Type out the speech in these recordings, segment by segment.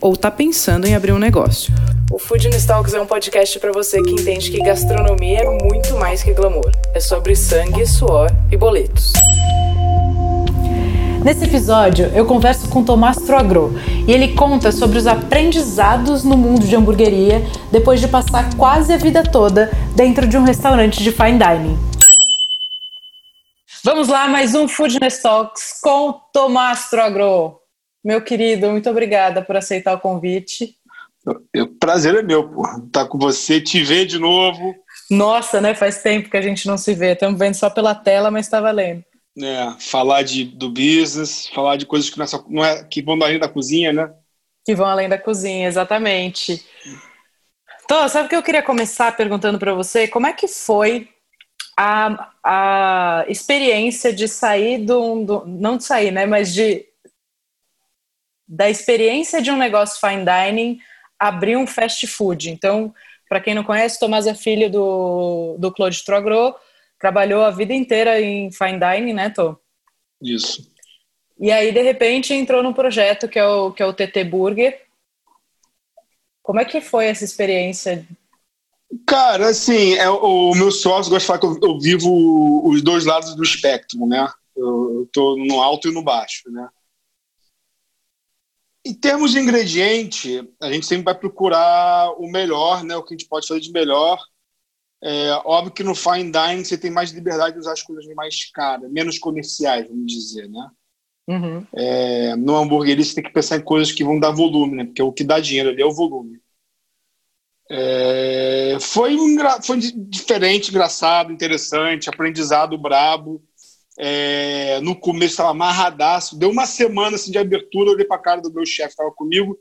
ou está pensando em abrir um negócio. O Food Talks é um podcast para você que entende que gastronomia é muito mais que glamour. É sobre sangue, suor e boletos. Nesse episódio, eu converso com Tomás Troagro e ele conta sobre os aprendizados no mundo de hamburgueria depois de passar quase a vida toda dentro de um restaurante de fine dining. Vamos lá, mais um Foodness Talks com Tomás Troagro. Meu querido, muito obrigada por aceitar o convite. O prazer é meu, pô. Estar tá com você, te ver de novo. Nossa, né? Faz tempo que a gente não se vê. Estamos vendo só pela tela, mas está valendo. É, falar de, do business, falar de coisas que, não é, não é, que vão além da cozinha, né? Que vão além da cozinha, exatamente. Então, sabe o que eu queria começar perguntando para você? Como é que foi a, a experiência de sair do, do, Não de sair, né? Mas de da experiência de um negócio fine dining abrir um fast food. Então, para quem não conhece, Tomás é filho do, do Claude Trogro, trabalhou a vida inteira em fine dining, né, Tô? Isso. E aí, de repente, entrou num projeto que é o, que é o TT Burger. Como é que foi essa experiência? Cara, assim, é, o meu sócio gosta de falar que eu, eu vivo os dois lados do espectro, né? Eu, eu tô no alto e no baixo, né? Em termos de ingrediente, a gente sempre vai procurar o melhor, né? O que a gente pode fazer de melhor. É, óbvio que no fine dining você tem mais liberdade de usar as coisas mais caras, menos comerciais, vamos dizer, né? Uhum. É, no hambúrguer você tem que pensar em coisas que vão dar volume, né? Porque o que dá dinheiro ali é o volume. É, foi, foi diferente, engraçado, interessante, aprendizado brabo. É, no começo estava amarradaço. Deu uma semana assim, de abertura, eu olhei para a cara do meu chefe, estava comigo.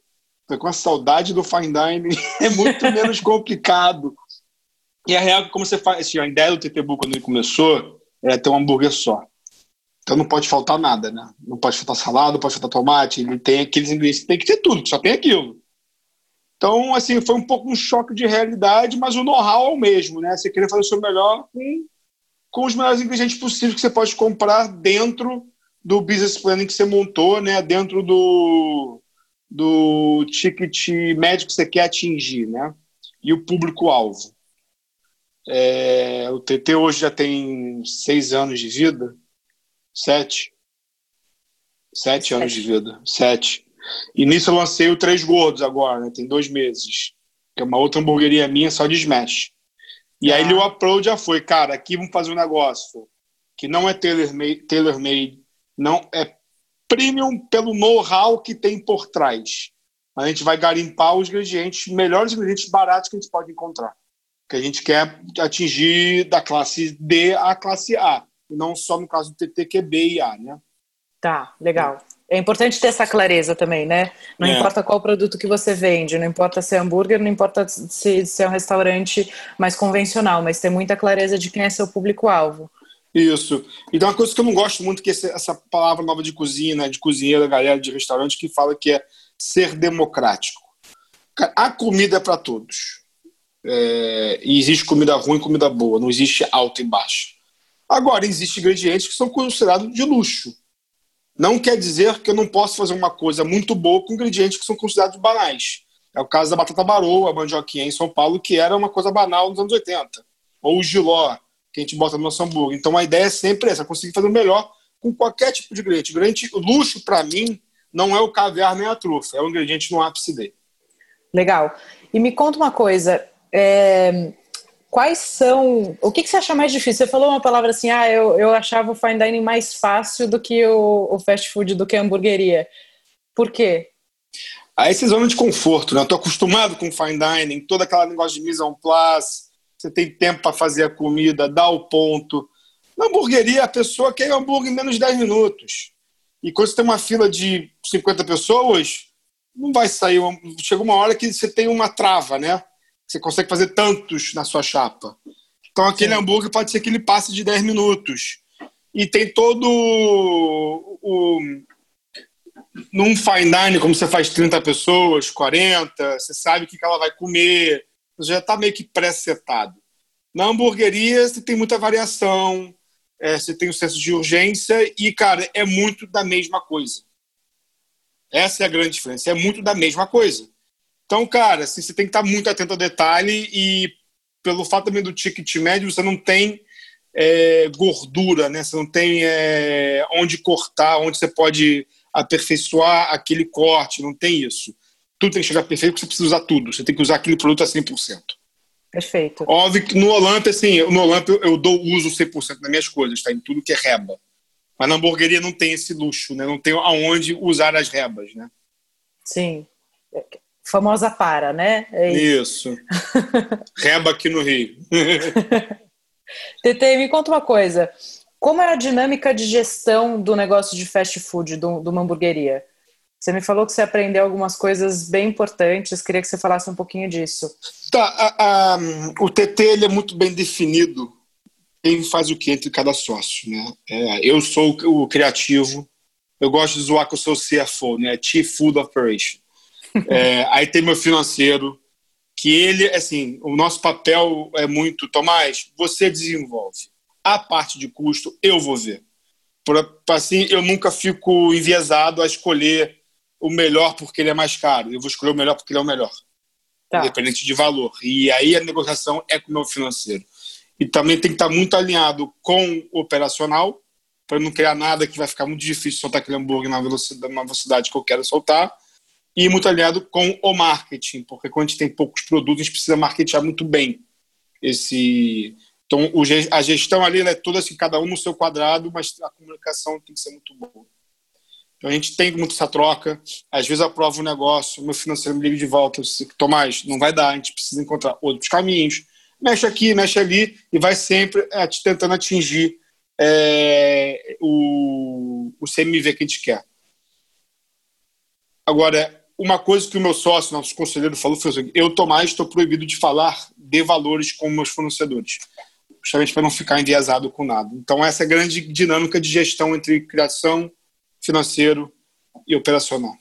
Tô com a saudade do fine dining. é muito menos complicado. E a real é que, como você faz, assim, a ideia do TTBU quando ele começou era ter um hambúrguer só. Então não pode faltar nada, né? Não pode faltar salada, não pode faltar tomate. Ele tem aqueles ingredientes, tem que ter tudo, só tem aquilo. Então, assim, foi um pouco um choque de realidade, mas o know-how é o mesmo, né? Você querer fazer o seu melhor com com os melhores ingredientes possíveis que você pode comprar dentro do business planning que você montou, né? Dentro do, do ticket médio que você quer atingir, né? E o público-alvo. É, o TT hoje já tem seis anos de vida, sete, sete, sete. anos de vida, sete. E nisso eu lancei o Três Gordos agora, né? tem dois meses, que é uma outra hamburgueria minha só de smash. E ah. aí o approach já foi, cara, aqui vamos fazer um negócio que não é tailor-made, tailor não é premium pelo know-how que tem por trás. A gente vai garimpar os ingredientes, melhores ingredientes baratos que a gente pode encontrar. Que a gente quer atingir da classe D à classe A, e não só no caso do TT, que é B e A, né? Tá, legal. É importante ter essa clareza também, né? Não é. importa qual produto que você vende, não importa se é hambúrguer, não importa se, se é um restaurante mais convencional, mas ter muita clareza de quem é seu público-alvo. Isso. E tem uma coisa que eu não gosto muito, que é essa palavra nova de cozinha, né, de cozinheira, galera de restaurante, que fala que é ser democrático. A comida é para todos. É, e existe comida ruim e comida boa, não existe alto e baixo. Agora, existem ingredientes que são considerados de luxo. Não quer dizer que eu não posso fazer uma coisa muito boa com ingredientes que são considerados banais. É o caso da batata baroa, a mandioquinha em São Paulo, que era uma coisa banal nos anos 80. Ou o giló, que a gente bota no nosso hambúrguer. Então a ideia é sempre essa, conseguir fazer o melhor com qualquer tipo de ingrediente. ingrediente luxo, para mim, não é o caviar nem a trufa, é o ingrediente no ápice dele. Legal. E me conta uma coisa, é, quais são. O que, que, você acha mais difícil? Você falou uma palavra assim, ah, eu, eu achava o fine dining mais fácil do que o, o fast food, do que a hamburgueria. Por quê? Aí essa zona de conforto, né? Eu tô acostumado com fine dining, toda aquela negócio de mise en place, você tem tempo para fazer a comida, dá o ponto. Na hamburgueria, a pessoa quer hambúrguer em menos de 10 minutos. E quando você tem uma fila de 50 pessoas, não vai sair. Chega uma hora que você tem uma trava, né? Você consegue fazer tantos na sua chapa. Então aquele Sim. hambúrguer pode ser que ele passe de 10 minutos. e tem todo o, o num fine dining, como você faz 30 pessoas, 40, você sabe o que ela vai comer, você já está meio que pré-setado. Na hamburgueria, você tem muita variação, é, você tem o senso de urgência e, cara, é muito da mesma coisa. Essa é a grande diferença, é muito da mesma coisa. Então, cara, assim, você tem que estar muito atento ao detalhe e, pelo fato também do ticket médio, você não tem é, gordura, né? Você não tem é, onde cortar, onde você pode aperfeiçoar aquele corte, não tem isso. Tudo tem que chegar perfeito porque você precisa usar tudo. Você tem que usar aquele produto a 100%. Perfeito. Óbvio que no Olympia, assim, no Olympia eu dou uso 100% das minhas coisas, tá? Em tudo que é reba. Mas na hamburgueria não tem esse luxo, né? Não tem aonde usar as rebas, né? Sim. Famosa para, né? É isso. isso. reba aqui no Rio. Tete, me conta uma coisa. Como é a dinâmica de gestão do negócio de fast food, de uma hamburgueria? Você me falou que você aprendeu algumas coisas bem importantes, queria que você falasse um pouquinho disso. Tá, a, a, o TT ele é muito bem definido quem faz o que entre cada sócio. Né? É, eu sou o criativo, eu gosto de zoar que eu sou o CFO, né? Chief Food Operation. É, aí tem meu financeiro, que ele, assim, o nosso papel é muito, Tomás, você desenvolve. A parte de custo eu vou ver. Por, assim, eu nunca fico enviesado a escolher o melhor porque ele é mais caro. Eu vou escolher o melhor porque ele é o melhor. Tá. Independente de valor. E aí a negociação é com o meu financeiro. E também tem que estar muito alinhado com o operacional, para não criar nada que vai ficar muito difícil soltar aquele hambúrguer na velocidade, na velocidade que eu quero soltar. E muito alinhado com o marketing, porque quando a gente tem poucos produtos, a gente precisa marketear muito bem esse. Então, a gestão ali é toda assim, cada um no seu quadrado, mas a comunicação tem que ser muito boa. Então a gente tem muito essa troca. Às vezes aprovo um negócio, meu financeiro me liga de volta, Tomás, não vai dar, a gente precisa encontrar outros caminhos. Mexe aqui, mexe ali e vai sempre é, tentando atingir é, o, o CMV que a gente quer. Agora, uma coisa que o meu sócio, nosso conselheiro, falou foi assim: eu, Tomás, estou proibido de falar de valores com meus fornecedores, justamente para não ficar enviesado com nada. Então, essa é a grande dinâmica de gestão entre criação financeiro e operacional.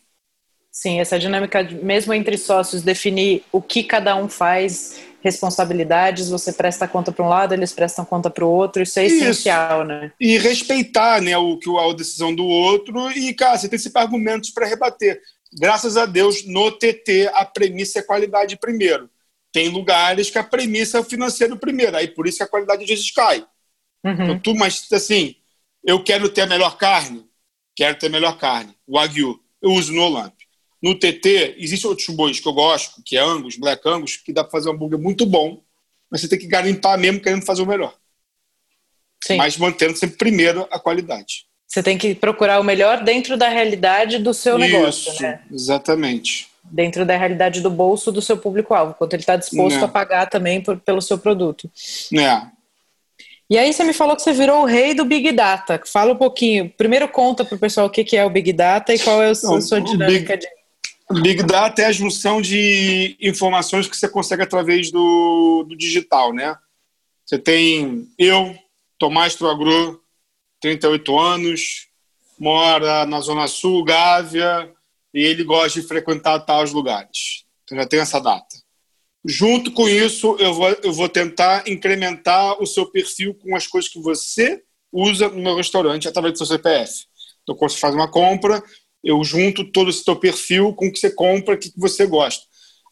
Sim, essa dinâmica, mesmo entre sócios, definir o que cada um faz, responsabilidades, você presta conta para um lado, eles prestam conta para o outro, isso é isso. essencial, né? E respeitar né, o que a decisão do outro e, cara, você tem sempre argumentos para rebater. Graças a Deus, no TT, a premissa é qualidade primeiro. Tem lugares que a premissa é o financeiro primeiro, aí por isso que a qualidade às vezes cai. Uhum. Então, tu, mas assim, eu quero ter a melhor carne, quero ter melhor carne. O Wagyu, eu uso no Olamp. No TT, existem outros bois que eu gosto, que é Angus, Black Angus, que dá para fazer um hambúrguer muito bom, mas você tem que garimpar mesmo querendo fazer o melhor. Sim. Mas mantendo sempre primeiro a qualidade. Você tem que procurar o melhor dentro da realidade do seu Isso, negócio, né? Exatamente. Dentro da realidade do bolso do seu público-alvo, quanto ele está disposto é. a pagar também por, pelo seu produto. É. E aí você me falou que você virou o rei do Big Data. Fala um pouquinho. Primeiro conta para o pessoal o que é o Big Data e qual é a sua, sua dinâmica Big, de... Big Data é a junção de informações que você consegue através do, do digital, né? Você tem eu, Tomás Troagro, 38 anos, mora na Zona Sul, Gávea, e ele gosta de frequentar tais lugares. Então já tem essa data. Junto com isso, eu vou, eu vou tentar incrementar o seu perfil com as coisas que você usa no meu restaurante através do seu CPF. Então, quando você faz uma compra, eu junto todo esse seu perfil com o que você compra, o que você gosta.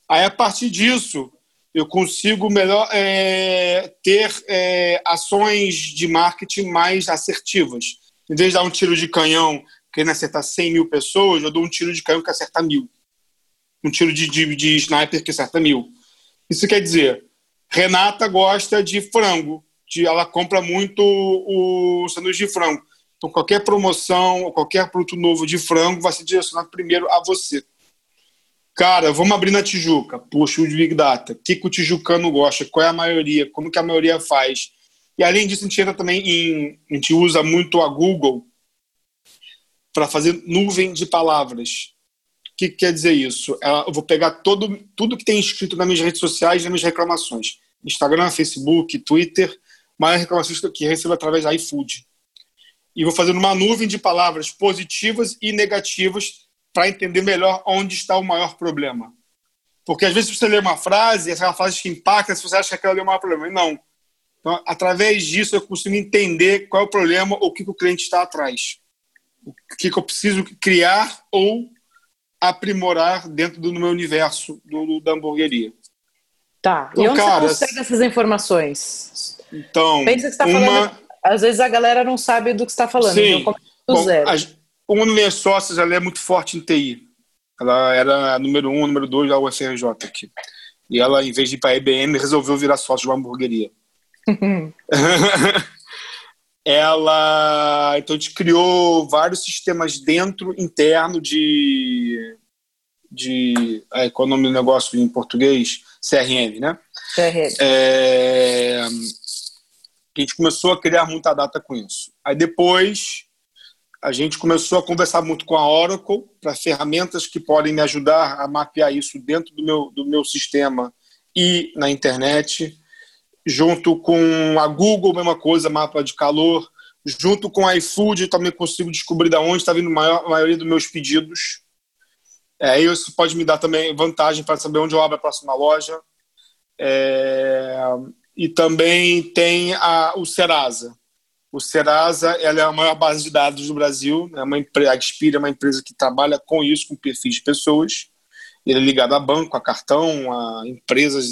Aí, a partir disso, eu consigo melhor é, ter é, ações de marketing mais assertivas. Em vez de dar um tiro de canhão querendo acertar 100 mil pessoas, eu dou um tiro de canhão que acerta mil. Um tiro de, de, de sniper que acerta mil. Isso quer dizer, Renata gosta de frango, de, ela compra muito o sanduíche de frango. Então, qualquer promoção, qualquer produto novo de frango vai ser direcionado primeiro a você. Cara, vamos abrir na Tijuca. Puxa, o Big Data. O que, que o tijucano gosta? Qual é a maioria? Como que a maioria faz? E além disso, a gente entra também em. A gente usa muito a Google para fazer nuvem de palavras que, que quer dizer isso? Eu vou pegar todo, tudo que tem escrito nas minhas redes sociais, nas minhas reclamações. Instagram, Facebook, Twitter, mais reclamações que recebo através da iFood. e vou fazer uma nuvem de palavras positivas e negativas para entender melhor onde está o maior problema. Porque às vezes você lê uma frase, essa frase te impacta, se você acha que aquela é o maior problema. Não. Então, através disso, eu consigo entender qual é o problema, ou o que, que o cliente está atrás. O que, que eu preciso criar ou aprimorar dentro do meu universo do, da hamburgueria. Tá. Então, e onde cara, você consegue essas informações? Então, Pensa que você está uma... falando. Às vezes a galera não sabe do que está falando. Sim. Então, Bom, zero. Uma das minhas sócias ela é muito forte em TI. Ela era número um, número dois da UFRJ aqui. E ela, em vez de ir para a IBM, resolveu virar sócio de uma hamburgueria. ela então a gente criou vários sistemas dentro interno de de é, qual é o nome do negócio em português CRM né CRM é, a gente começou a criar muita data com isso aí depois a gente começou a conversar muito com a Oracle para ferramentas que podem me ajudar a mapear isso dentro do meu do meu sistema e na internet junto com a Google, mesma coisa, mapa de calor, junto com a iFood, também consigo descobrir de onde está vindo a, maior, a maioria dos meus pedidos. É, isso pode me dar também vantagem para saber onde eu abro a próxima loja. É, e também tem a, o Serasa. O Serasa ela é a maior base de dados do Brasil. É uma empresa, a Expira é uma empresa que trabalha com isso, com perfis de pessoas. Ele é ligado a banco, a cartão, a empresas,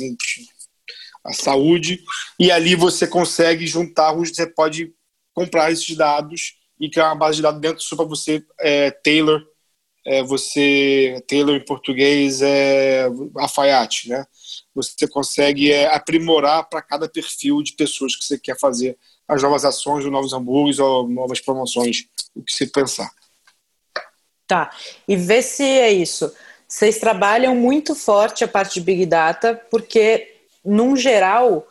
a saúde, e ali você consegue juntar, você pode comprar esses dados e criar uma base de dados dentro só para você é, tailor, é, você tailor em português é alfaiate, né? Você consegue é, aprimorar para cada perfil de pessoas que você quer fazer as novas ações, os novos hambúrgueres ou novas promoções, o que você pensar. Tá. E vê se é isso. Vocês trabalham muito forte a parte de Big Data, porque num geral,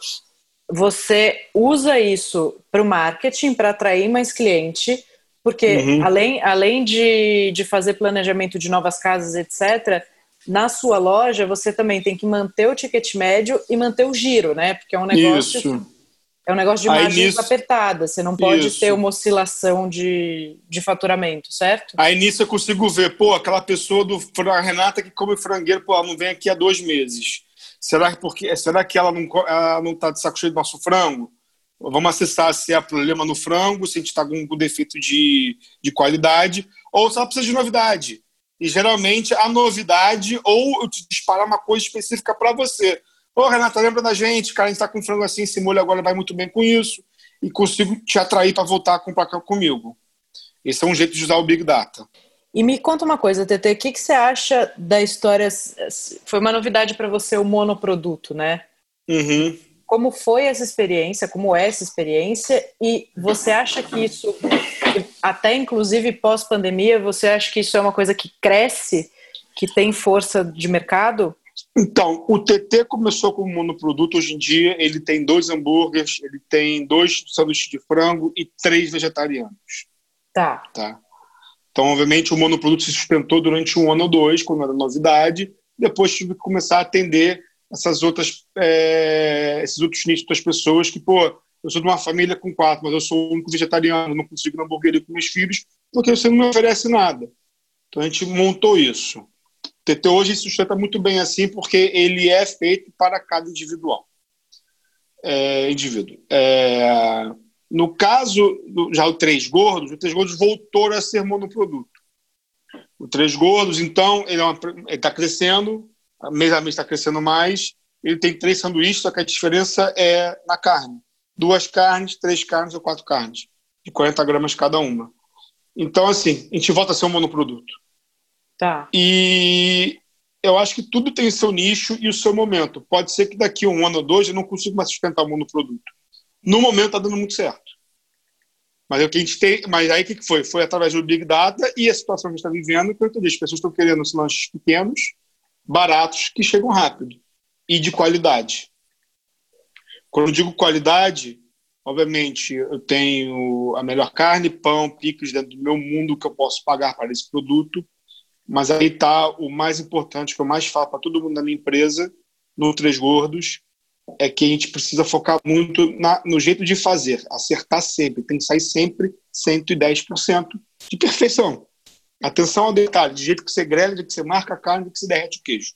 você usa isso para o marketing, para atrair mais cliente, porque uhum. além, além de, de fazer planejamento de novas casas, etc., na sua loja você também tem que manter o ticket médio e manter o giro, né? Porque é um negócio. Isso. É um negócio de margem nisso, apertada, você não pode isso. ter uma oscilação de, de faturamento, certo? Aí nisso eu consigo ver, pô, aquela pessoa do a Renata que come frangueiro, pô, ela não vem aqui há dois meses. Será que, porque, será que ela não está de saco cheio do nosso frango? Vamos acessar se há problema no frango, se a gente está com, com defeito de, de qualidade, ou se ela precisa de novidade. E geralmente a novidade, ou eu te disparar uma coisa específica para você. Ô, Renata, lembra da gente? Cara, a gente está com frango assim, esse molho agora vai muito bem com isso. E consigo te atrair para voltar a comprar comigo. Esse é um jeito de usar o Big Data. E me conta uma coisa, TT, o que, que você acha da história? Foi uma novidade para você o monoproduto, né? Uhum. Como foi essa experiência? Como é essa experiência? E você acha que isso, até inclusive pós-pandemia, você acha que isso é uma coisa que cresce, que tem força de mercado? Então, o TT começou como monoproduto. Hoje em dia, ele tem dois hambúrgueres, ele tem dois sanduíches de frango e três vegetarianos. Tá. Tá. Então, obviamente, o monoproduto se sustentou durante um ano ou dois, quando era novidade. Depois tive que começar a atender essas outras, é, esses outros nichos das pessoas que, pô, eu sou de uma família com quatro, mas eu sou o único vegetariano, não consigo ir na hamburgueria com meus filhos, porque você não me oferece nada. Então a gente montou isso. TT hoje sustenta muito bem assim, porque ele é feito para cada individual. É, indivíduo. É, no caso, do, já o Três Gordos, o Três Gordos voltou a ser monoproduto. O Três Gordos, então, ele é está crescendo, mês a mês está crescendo mais. Ele tem três sanduíches, só que a diferença é na carne. Duas carnes, três carnes ou quatro carnes, de 40 gramas cada uma. Então, assim, a gente volta a ser um monoproduto. Tá. E eu acho que tudo tem seu nicho e o seu momento. Pode ser que daqui a um ano ou dois eu não consiga mais sustentar o monoproduto. No momento está dando muito certo. Mas é o que a gente tem, mas aí o que foi? Foi através do Big Data e a situação que a gente está vivendo, que as pessoas estão querendo os lanches pequenos, baratos, que chegam rápido e de qualidade. Quando eu digo qualidade, obviamente eu tenho a melhor carne, pão, picos dentro do meu mundo que eu posso pagar para esse produto, mas aí está o mais importante que eu mais falo para todo mundo da minha empresa, no Três Gordos, é que a gente precisa focar muito na, no jeito de fazer, acertar sempre, tem que sair sempre 110% de perfeição. Atenção ao detalhe, de jeito que você grelha, de que você marca a carne, de que você derrete o queijo.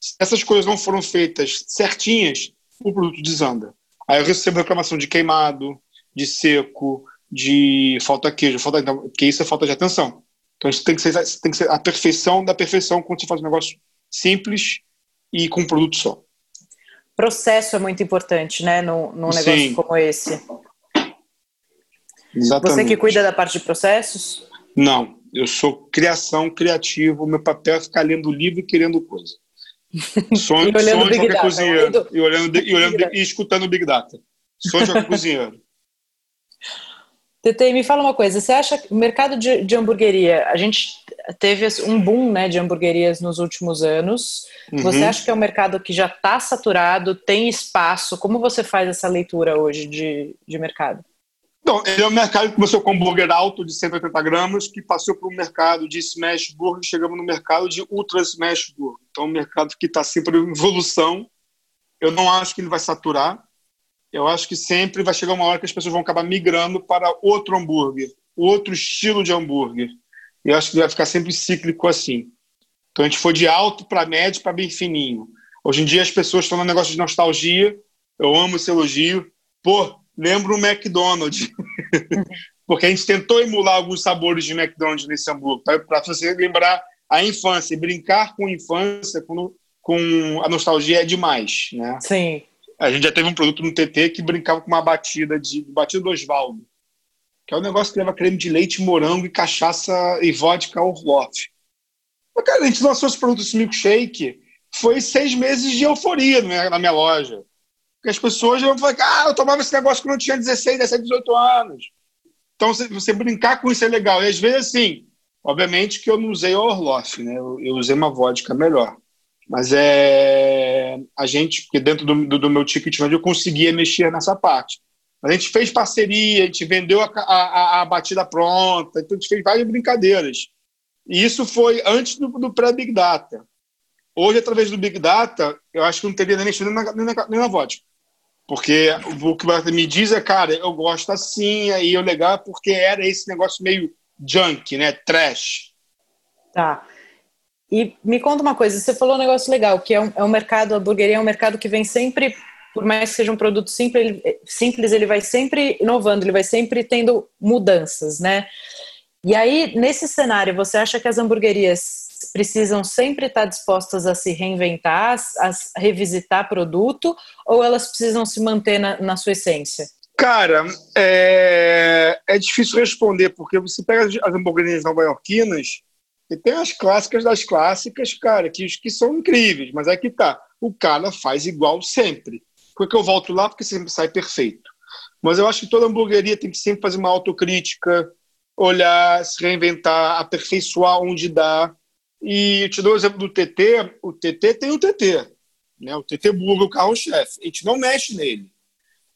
Se essas coisas não foram feitas certinhas, o produto desanda. Aí eu recebo reclamação de queimado, de seco, de falta queijo, falta, porque isso é falta de atenção. Então isso tem que, ser, tem que ser a perfeição da perfeição quando você faz um negócio simples e com um produto só. Processo é muito importante, né, num, num negócio Sim. como esse. Exatamente. Você que cuida da parte de processos? Não, eu sou criação, criativo, meu papel é ficar lendo livro e querendo coisa. Sonho, e sonho de qualquer Data, cozinheiro. E, olhando, e, olhando, e escutando o Big Data. Sonho de qualquer cozinheiro. Tete, me fala uma coisa, você acha que o mercado de, de hamburgueria, a gente teve um boom né, de hamburguerias nos últimos anos, uhum. você acha que é um mercado que já está saturado, tem espaço, como você faz essa leitura hoje de, de mercado? Então, ele é um mercado que começou com um hambúrguer alto de 180 gramas, que passou para um mercado de smash burger, chegamos no mercado de ultra smash burger. Então, um mercado que está sempre em evolução. Eu não acho que ele vai saturar, eu acho que sempre vai chegar uma hora que as pessoas vão acabar migrando para outro hambúrguer, outro estilo de hambúrguer. Eu acho que vai ficar sempre cíclico assim. Então a gente foi de alto para médio para bem fininho. Hoje em dia as pessoas estão no negócio de nostalgia. Eu amo esse elogio. Pô, lembro o McDonald's. Porque a gente tentou emular alguns sabores de McDonald's nesse hambúrguer, para você lembrar a infância. E brincar com a infância, com, com a nostalgia é demais, né? Sim. A gente já teve um produto no TT que brincava com uma batida de batida do Osvaldo, que é um negócio que leva creme de leite, morango e cachaça e vodka Orloff. Mas, cara, a gente lançou esse produto, esse milkshake, foi seis meses de euforia na minha, na minha loja. Porque as pessoas vão falar, ah, eu tomava esse negócio quando eu tinha 16, 17, 18 anos. Então, você, brincar com isso é legal. E às vezes, assim, obviamente que eu não usei Orloff, né? Eu, eu usei uma vodka melhor. Mas é a gente, porque dentro do, do, do meu ticket eu conseguia mexer nessa parte. A gente fez parceria, a gente vendeu a, a, a, batida pronta, então a gente fez várias brincadeiras. E isso foi antes do, do pré-Big Data. Hoje, através do Big Data, eu acho que não teria nem mexido nem na, nem na, nem na vodka. Porque o que você me diz é, cara, eu gosto assim, aí o legal porque era esse negócio meio junk, né? Trash. Tá. E me conta uma coisa, você falou um negócio legal, que é um, é um mercado, a hamburgueria é um mercado que vem sempre, por mais que seja um produto simples ele, simples, ele vai sempre inovando, ele vai sempre tendo mudanças, né? E aí, nesse cenário, você acha que as hamburguerias precisam sempre estar dispostas a se reinventar, a revisitar produto, ou elas precisam se manter na, na sua essência? Cara, é, é difícil responder, porque você pega as hamburguerias nova-iorquinas, e tem as clássicas das clássicas, cara, que, que são incríveis, mas aí que tá. O cara faz igual sempre. Por que eu volto lá? Porque sempre sai perfeito. Mas eu acho que toda hamburgueria tem que sempre fazer uma autocrítica, olhar, se reinventar, aperfeiçoar onde dá. E eu te dou o exemplo do TT. O TT tem o TT. Né? O TT Burger, o carro-chefe. A gente não mexe nele.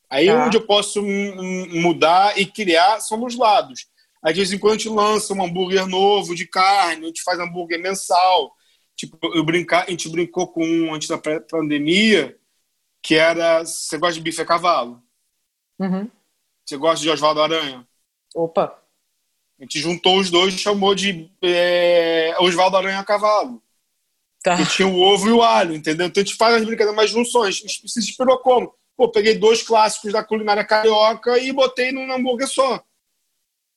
Aí tá. onde eu posso mudar e criar são nos lados. Aí, de vez em quando, a gente lança um hambúrguer novo de carne, a gente faz hambúrguer mensal. Tipo, eu brincar, a gente brincou com um antes da pandemia, que era. Você gosta de bife a cavalo? Uhum. Você gosta de Oswaldo Aranha? Opa! A gente juntou os dois e chamou de é, Oswaldo Aranha a cavalo. Tá. Que tinha o ovo e o alho, entendeu? Então a gente faz as brincadeiras, mais junções. Se inspirou como? Pô, peguei dois clássicos da culinária carioca e botei num hambúrguer só.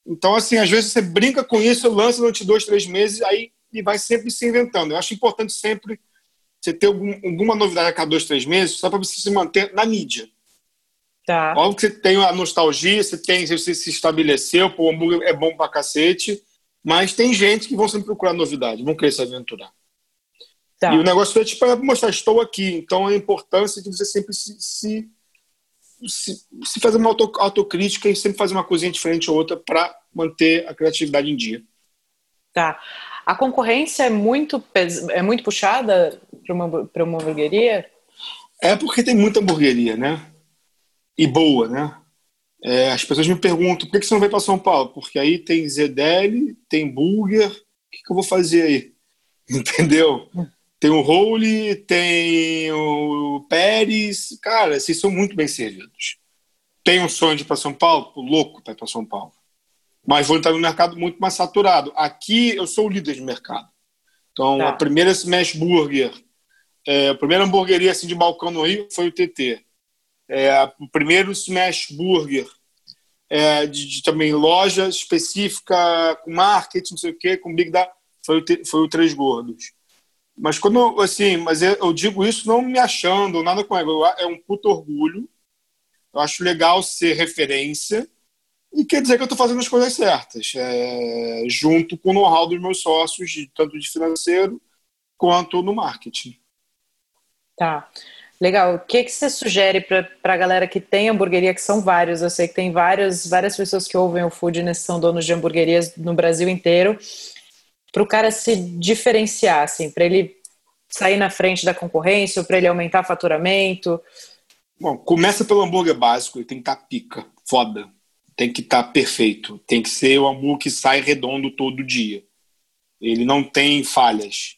Então, assim, às vezes você brinca com isso, lança durante dois, três meses, aí e vai sempre se inventando. Eu acho importante sempre você ter algum, alguma novidade a cada dois, três meses, só para você se manter na mídia. Tá. Óbvio que você tem a nostalgia, você tem, você se estabeleceu, pô, o hambúrguer é bom pra cacete, mas tem gente que vão sempre procurar novidade, vão querer se aventurar. Tá. E o negócio é tipo, é mostrar, estou aqui. Então, a importância de você sempre se, se se, se fazer uma auto, autocrítica e sempre fazer uma coisinha diferente ou outra para manter a criatividade em dia. Tá. A concorrência é muito, é muito puxada para uma, uma hamburgueria? É porque tem muita hamburgueria, né? E boa, né? É, as pessoas me perguntam por que você não vai para São Paulo? Porque aí tem ZDL, tem burger, o que, que eu vou fazer aí? Entendeu? Tem o Rowley, tem o Pérez. Cara, vocês são muito bem servidos. Tem um sonho de ir para São Paulo? Louco para ir para São Paulo. mas vou entrar no mercado muito mais saturado. Aqui eu sou o líder de mercado. Então, tá. a primeira Smash Burger, é, a primeira hamburgueria assim, de balcão no Rio foi o TT. É, o primeiro Smash Burger é, de, de, também loja específica, com marketing, não sei o quê, com Big Data, foi o, foi o Três Gordos. Mas quando assim, mas eu digo isso não me achando nada com ego, é um puto orgulho. Eu acho legal ser referência e quer dizer que eu estou fazendo as coisas certas, é, junto com o know-how dos meus sócios, de, tanto de financeiro quanto no marketing. Tá. Legal. O que, que você sugere para a galera que tem hamburgueria, que são vários? Eu sei que tem várias, várias pessoas que ouvem o Foodness, são donos de hamburguerias no Brasil inteiro. Para o cara se diferenciar, assim, para ele sair na frente da concorrência, para ele aumentar faturamento? Bom, começa pelo hambúrguer básico, ele tem que estar tá pica, foda tem que estar tá perfeito. Tem que ser o hambúrguer que sai redondo todo dia. Ele não tem falhas.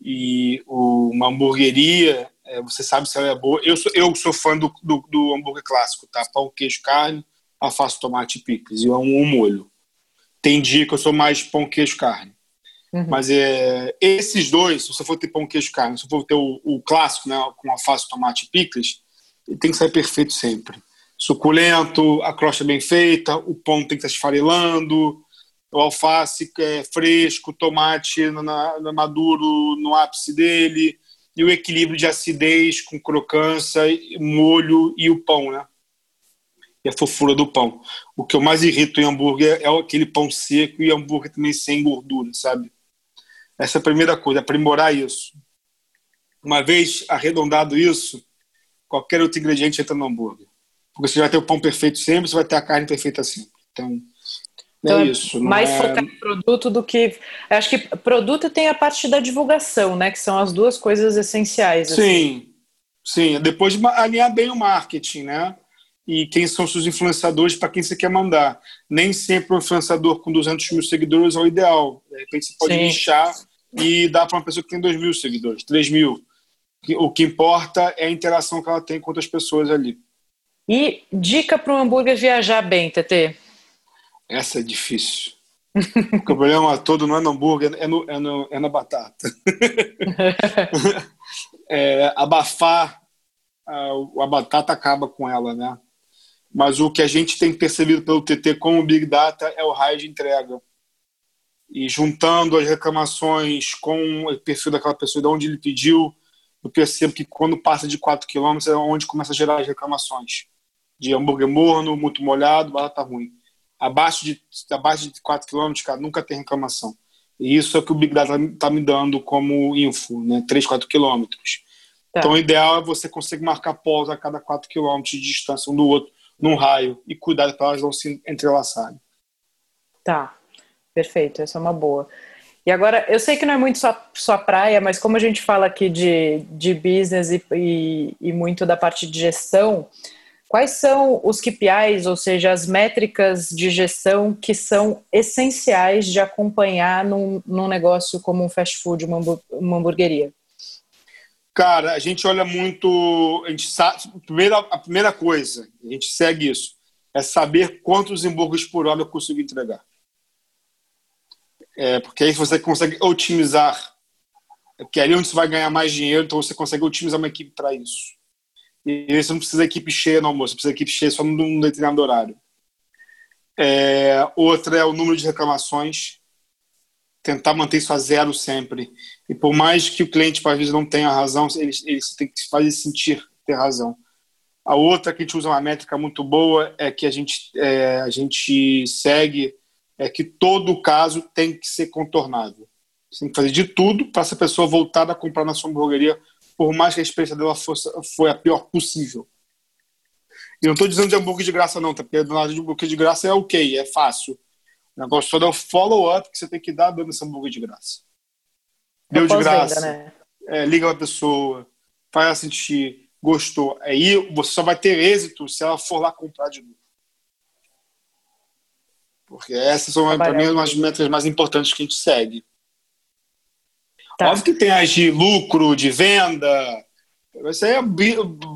E o, uma hamburgueria, é, você sabe se ela é boa. Eu sou, eu sou fã do, do, do hambúrguer clássico, tá? Pão, queijo, carne, alface, tomate e picles. E um, um molho. Tem dia que eu sou mais pão, queijo, carne. Uhum. Mas é, esses dois, se você for ter pão, queijo, carne, se for ter o, o clássico, né, com alface, tomate e picles, tem que sair perfeito sempre suculento, a crosta bem feita, o pão tem que estar esfarelando, o alface é fresco, tomate na, na maduro no ápice dele, e o equilíbrio de acidez com crocância, molho e o pão, né? E a fofura do pão. O que eu mais irrito em hambúrguer é aquele pão seco e hambúrguer também sem gordura, sabe? Essa é a primeira coisa, aprimorar isso. Uma vez arredondado isso, qualquer outro ingrediente entra no hambúrguer. Porque você vai ter o pão perfeito sempre, você vai ter a carne perfeita sempre. Então, é então é isso. Mais é... focar em produto do que. Acho que produto tem a parte da divulgação, né? Que são as duas coisas essenciais. Assim. Sim, sim. Depois de alinhar bem o marketing, né? E quem são seus influenciadores para quem você quer mandar. Nem sempre um influenciador com 200 mil seguidores é o ideal. De repente você pode lixar e dar para uma pessoa que tem 2 mil seguidores, 3 mil. O que importa é a interação que ela tem com outras pessoas ali. E dica para um hambúrguer viajar bem, TT? Essa é difícil. o problema todo não é no hambúrguer, é, no, é, no, é na batata. é, abafar a, a, batata acaba com ela, né? Mas o que a gente tem percebido pelo TT com o Big Data é o raio de entrega. E juntando as reclamações com o perfil daquela pessoa, de onde ele pediu, eu percebo que quando passa de 4 km é onde começa a gerar as reclamações de hambúrguer morno, muito molhado, batata ruim. Abaixo de, abaixo de 4 km, cara, nunca tem reclamação. E isso é o que o Big Data está me dando como info, né? 3, 4 quilômetros. Tá. Então, o ideal é você conseguir marcar pausa a cada 4 quilômetros de distância um do outro, num raio, e cuidar para elas não se entrelaçarem. Tá, perfeito, essa é uma boa. E agora, eu sei que não é muito só, só praia, mas como a gente fala aqui de, de business e, e, e muito da parte de gestão, Quais são os KPIs, ou seja, as métricas de gestão que são essenciais de acompanhar num, num negócio como um fast food, uma, uma hamburgueria? Cara, a gente olha muito. A, gente sabe, primeira, a primeira coisa, a gente segue isso, é saber quantos hambúrgueres por hora eu consigo entregar. É, porque aí você consegue otimizar. É porque é ali onde você vai ganhar mais dinheiro, então você consegue otimizar uma equipe para isso. E você não precisa equipe cheia no almoço, precisa equipe cheia só num determinado horário. É, outra é o número de reclamações. Tentar manter isso a zero sempre. E por mais que o cliente, às vezes, não tenha razão, ele, ele tem que fazer sentir ter razão. A outra que a gente usa uma métrica muito boa é que a gente, é, a gente segue é que todo caso tem que ser contornável. Você tem que fazer de tudo para essa pessoa voltar a comprar na sua hamburgueria por mais que a experiência dela fosse, foi a pior possível. E não estou dizendo de hambúrguer de graça, não, tá? porque do de hambúrguer de graça é ok, é fácil. O negócio todo é o follow-up que você tem que dar dando esse hambúrguer de graça. Deu de graça. Né? É, liga pra pessoa, faz ela sentir, gostou. Aí você só vai ter êxito se ela for lá comprar de novo. Porque essas são, para mim, as metas mais importantes que a gente segue. Tá. Óbvio que tem as de lucro, de venda. Isso aí é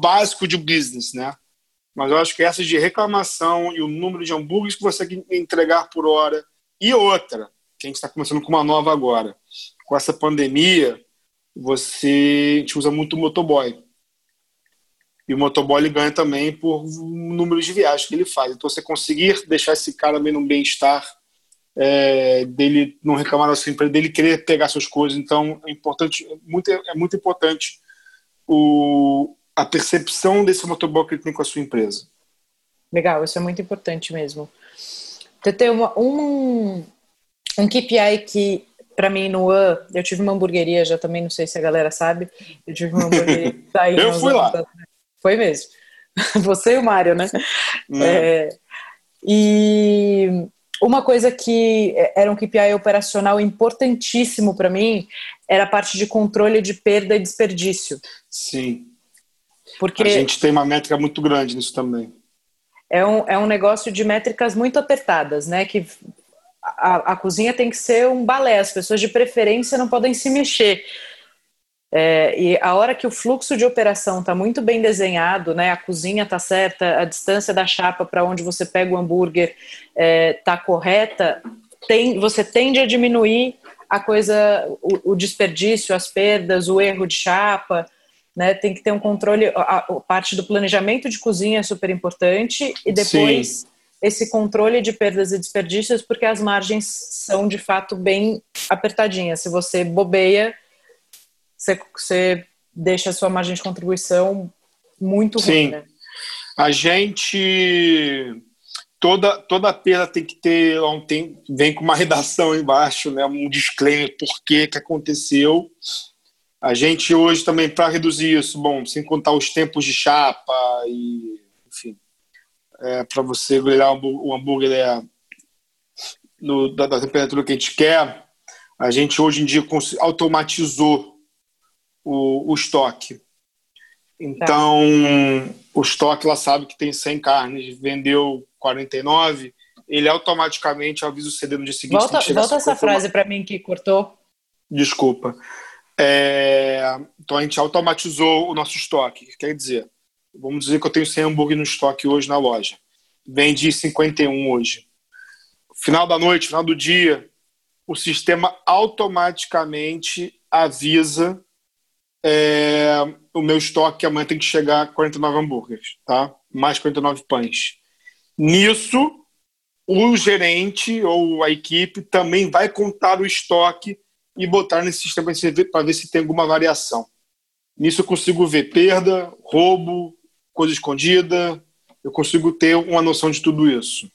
básico de business, né? Mas eu acho que essas de reclamação e o número de hambúrgueres que você tem que entregar por hora e outra, que a gente está começando com uma nova agora, com essa pandemia, você a gente usa muito o motoboy. E o motoboy ganha também por número de viagens que ele faz. Então, você conseguir deixar esse cara bem no bem-estar, é, dele não reclamar da sua empresa, dele querer pegar suas coisas. Então, é importante, muito, é muito importante o, a percepção desse motoboy que ele tem com a sua empresa. Legal, isso é muito importante mesmo. Tem uma, um, um KPI que, para mim, no AN, eu tive uma hamburgueria, já também não sei se a galera sabe, eu tive uma hamburgueria. Tá eu fui lá. Foi mesmo. Você e o Mário, né? É, e uma coisa que era um KPI operacional importantíssimo para mim era a parte de controle de perda e desperdício. Sim. Porque a gente tem uma métrica muito grande nisso também. É um, é um negócio de métricas muito apertadas, né? Que a, a cozinha tem que ser um balé, as pessoas de preferência não podem se mexer. É, e a hora que o fluxo de operação está muito bem desenhado, né, a cozinha está certa, a distância da chapa para onde você pega o hambúrguer está é, tá correta, tem, você tende a diminuir a coisa, o, o, desperdício, as perdas, o erro de chapa, né, tem que ter um controle, a, a parte do planejamento de cozinha é super importante e depois Sim. esse controle de perdas e desperdícios, porque as margens são de fato bem apertadinhas. Se você bobeia, você, você deixa a sua margem de contribuição muito Sim. ruim, né? A gente toda toda perda tem que ter tem, vem com uma redação embaixo, né, um disclaimer por que que aconteceu. A gente hoje também para reduzir isso, bom, sem contar os tempos de chapa e enfim, é, para você grelhar o hambúrguer é, no, da, da temperatura que a gente quer, a gente hoje em dia automatizou o, o estoque. Então, tá. o estoque lá sabe que tem 100 carnes, vendeu 49, ele automaticamente avisa o CD no dia seguinte. Volta, volta essa frase para mim que cortou. Desculpa. É, então, a gente automatizou o nosso estoque. Quer dizer, vamos dizer que eu tenho 100 hambúrguer no estoque hoje na loja. Vendi 51 hoje. Final da noite, final do dia, o sistema automaticamente avisa é, o meu estoque amanhã tem que chegar a 49 hambúrgueres, tá? Mais 49 pães. Nisso, o gerente ou a equipe também vai contar o estoque e botar nesse sistema para ver se tem alguma variação. Nisso eu consigo ver perda, roubo, coisa escondida, eu consigo ter uma noção de tudo isso.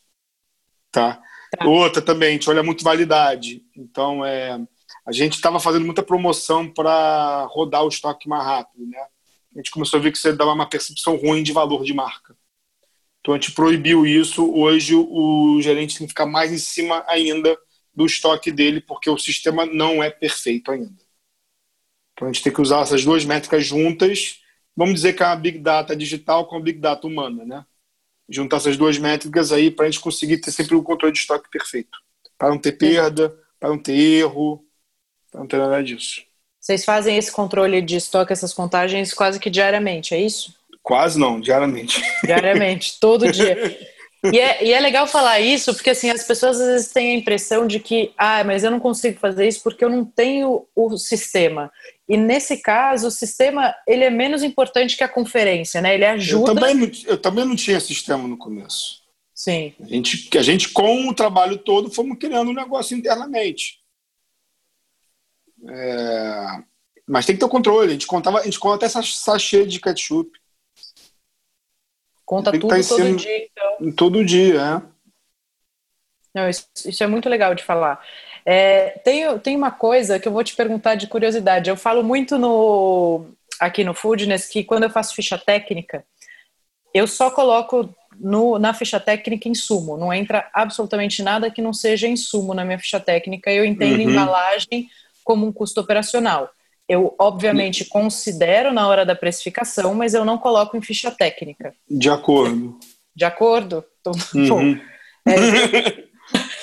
Tá? tá. Outra também, a gente olha muito validade. Então, é, a gente estava fazendo muita promoção para rodar o estoque mais rápido, né? A gente começou a ver que isso dava uma percepção ruim de valor de marca. Então a gente proibiu isso. Hoje o gerente tem que ficar mais em cima ainda do estoque dele, porque o sistema não é perfeito ainda. Então a gente tem que usar essas duas métricas juntas. Vamos dizer que é uma Big Data digital com a Big Data humana, né? Juntar essas duas métricas aí para a gente conseguir ter sempre o controle de estoque perfeito. Para não ter perda, para não ter erro, não tem nada disso. Vocês fazem esse controle de estoque, essas contagens quase que diariamente, é isso? Quase não, diariamente. Diariamente, todo dia. E é, e é legal falar isso, porque assim, as pessoas às vezes têm a impressão de que, ah, mas eu não consigo fazer isso porque eu não tenho o sistema. E nesse caso, o sistema ele é menos importante que a conferência, né? Ele ajuda. Eu também, eu também não tinha sistema no começo. Sim. A gente, a gente, com o trabalho todo, fomos criando um negócio internamente. É... Mas tem que ter o controle. A gente, contava, a gente conta até sachê de ketchup. Conta tudo tá todo dia, então. Todo dia, é. Não, isso, isso é muito legal de falar. É, tem, tem uma coisa que eu vou te perguntar de curiosidade. Eu falo muito no aqui no Foodness que quando eu faço ficha técnica, eu só coloco no, na ficha técnica insumo. Não entra absolutamente nada que não seja insumo na minha ficha técnica. Eu entendo uhum. embalagem como um custo operacional. Eu, obviamente, considero na hora da precificação, mas eu não coloco em ficha técnica. De acordo. De acordo? Uhum.